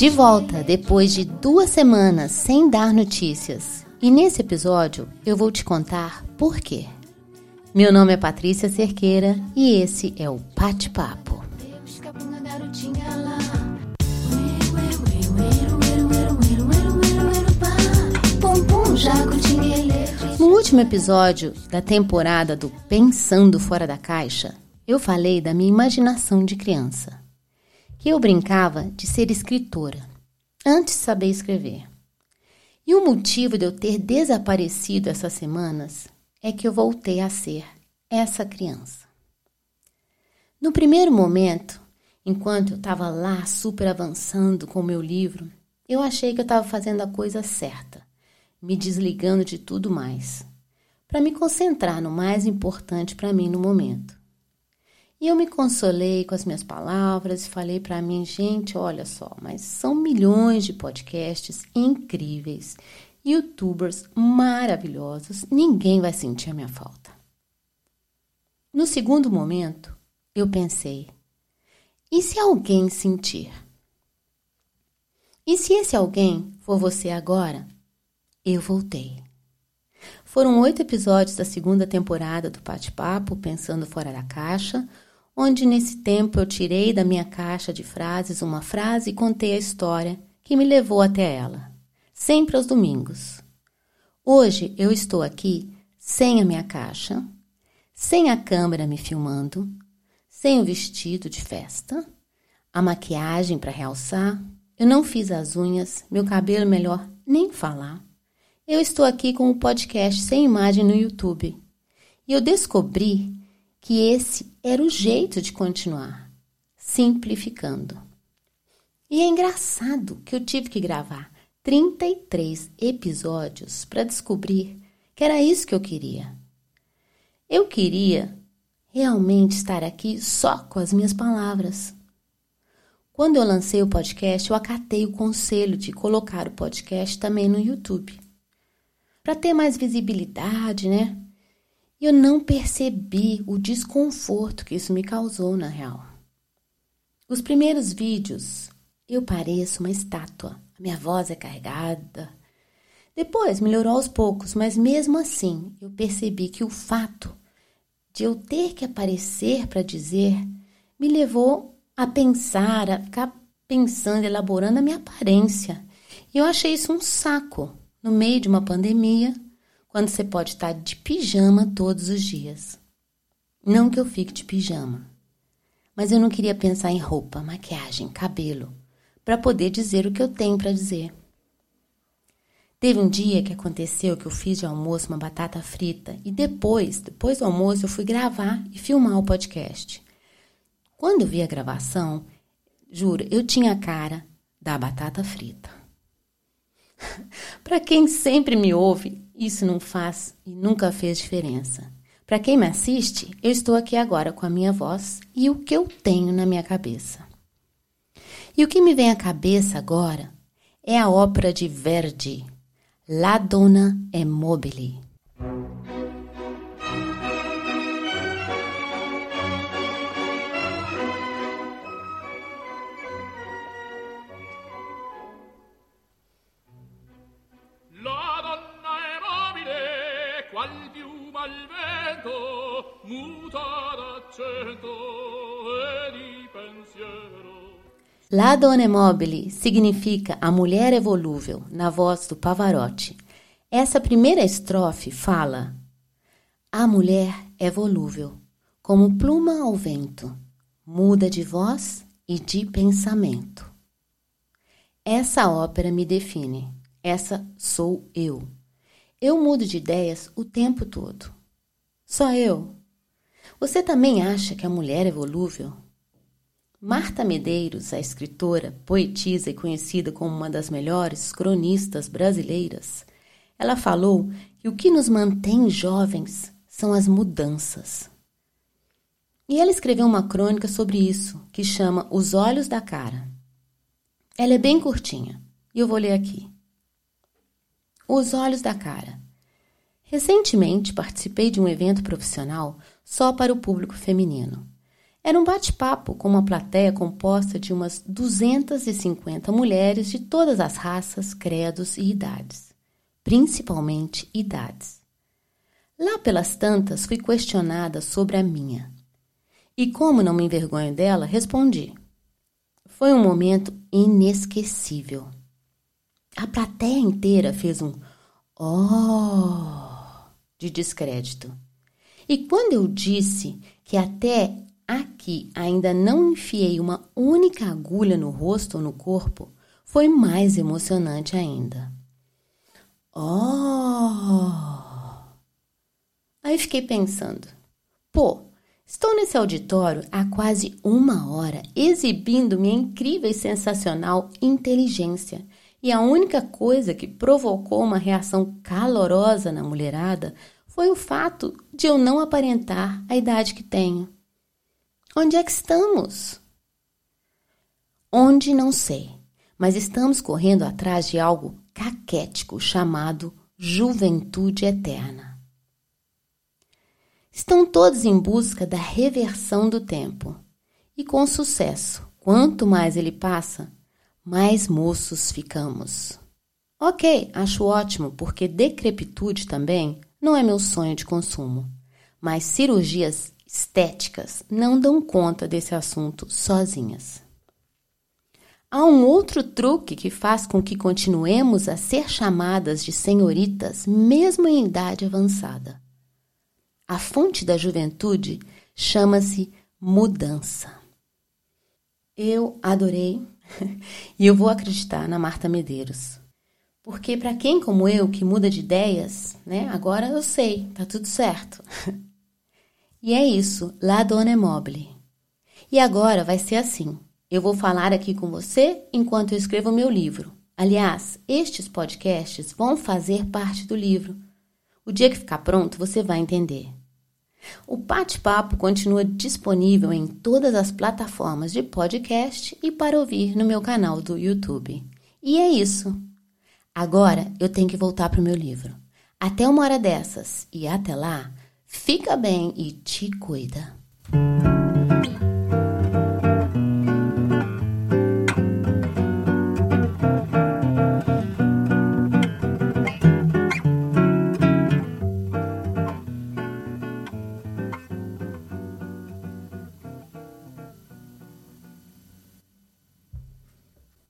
De volta depois de duas semanas sem dar notícias. E nesse episódio eu vou te contar por quê. Meu nome é Patrícia Cerqueira e esse é o Bate Papo. No último episódio da temporada do Pensando Fora da Caixa, eu falei da minha imaginação de criança que eu brincava de ser escritora, antes de saber escrever. E o motivo de eu ter desaparecido essas semanas é que eu voltei a ser essa criança. No primeiro momento, enquanto eu estava lá super avançando com o meu livro, eu achei que eu estava fazendo a coisa certa, me desligando de tudo mais, para me concentrar no mais importante para mim no momento. E eu me consolei com as minhas palavras e falei para mim, gente, olha só, mas são milhões de podcasts incríveis, youtubers maravilhosos, ninguém vai sentir a minha falta. No segundo momento, eu pensei, e se alguém sentir? E se esse alguém for você agora? Eu voltei. Foram oito episódios da segunda temporada do Bate-Papo, Pensando Fora da Caixa, onde nesse tempo eu tirei da minha caixa de frases uma frase e contei a história que me levou até ela, sempre aos domingos. Hoje eu estou aqui sem a minha caixa, sem a câmera me filmando, sem o vestido de festa, a maquiagem para realçar, eu não fiz as unhas, meu cabelo melhor nem falar. Eu estou aqui com o um podcast sem imagem no YouTube. E eu descobri que esse era o jeito de continuar, simplificando. E é engraçado que eu tive que gravar 33 episódios para descobrir que era isso que eu queria. Eu queria realmente estar aqui só com as minhas palavras. Quando eu lancei o podcast, eu acatei o conselho de colocar o podcast também no YouTube. Para ter mais visibilidade, né? E eu não percebi o desconforto que isso me causou na real. Os primeiros vídeos eu pareço uma estátua, a minha voz é carregada. Depois melhorou aos poucos, mas mesmo assim eu percebi que o fato de eu ter que aparecer para dizer me levou a pensar, a ficar pensando, elaborando a minha aparência. E eu achei isso um saco no meio de uma pandemia quando você pode estar de pijama todos os dias. Não que eu fique de pijama, mas eu não queria pensar em roupa, maquiagem, cabelo, para poder dizer o que eu tenho para dizer. Teve um dia que aconteceu que eu fiz de almoço uma batata frita e depois, depois do almoço, eu fui gravar e filmar o podcast. Quando eu vi a gravação, juro, eu tinha a cara da batata frita. Para quem sempre me ouve, isso não faz e nunca fez diferença. Para quem me assiste, eu estou aqui agora com a minha voz e o que eu tenho na minha cabeça. E o que me vem à cabeça agora é a ópera de Verdi, La Donna è mobile. La Donna Mobile significa a mulher é volúvel, na voz do Pavarotti. Essa primeira estrofe fala: A mulher é volúvel, como pluma ao vento, muda de voz e de pensamento. Essa ópera me define, essa sou eu. Eu mudo de ideias o tempo todo. Só eu. Você também acha que a mulher é volúvel? Marta Medeiros, a escritora, poetisa e conhecida como uma das melhores cronistas brasileiras, ela falou que o que nos mantém jovens são as mudanças. E ela escreveu uma crônica sobre isso, que chama Os Olhos da Cara. Ela é bem curtinha, e eu vou ler aqui. Os Olhos da Cara. Recentemente participei de um evento profissional só para o público feminino. Era um bate-papo com uma plateia composta de umas 250 mulheres de todas as raças, credos e idades, principalmente idades. Lá pelas tantas, fui questionada sobre a minha. E como não me envergonho dela, respondi. Foi um momento inesquecível. A plateia inteira fez um oh de descrédito. E quando eu disse que até aqui ainda não enfiei uma única agulha no rosto ou no corpo, foi mais emocionante ainda. Oh! Aí fiquei pensando: pô, estou nesse auditório há quase uma hora exibindo minha incrível e sensacional inteligência. E a única coisa que provocou uma reação calorosa na mulherada foi o fato de eu não aparentar a idade que tenho. Onde é que estamos? Onde não sei, mas estamos correndo atrás de algo caquético chamado juventude eterna. Estão todos em busca da reversão do tempo. E com sucesso, quanto mais ele passa, mais moços ficamos. Ok, acho ótimo, porque decrepitude também não é meu sonho de consumo. Mas cirurgias estéticas não dão conta desse assunto sozinhas. Há um outro truque que faz com que continuemos a ser chamadas de senhoritas, mesmo em idade avançada. A fonte da juventude chama-se mudança. Eu adorei e eu vou acreditar na Marta Medeiros. Porque para quem como eu que muda de ideias, né? Agora eu sei, tá tudo certo. E é isso, La Donna é Mobile. E agora vai ser assim. Eu vou falar aqui com você enquanto eu escrevo meu livro. Aliás, estes podcasts vão fazer parte do livro. O dia que ficar pronto, você vai entender. O bate-papo continua disponível em todas as plataformas de podcast e para ouvir no meu canal do YouTube. E é isso. Agora eu tenho que voltar para o meu livro. Até uma hora dessas. E até lá, Fica bem e te cuida.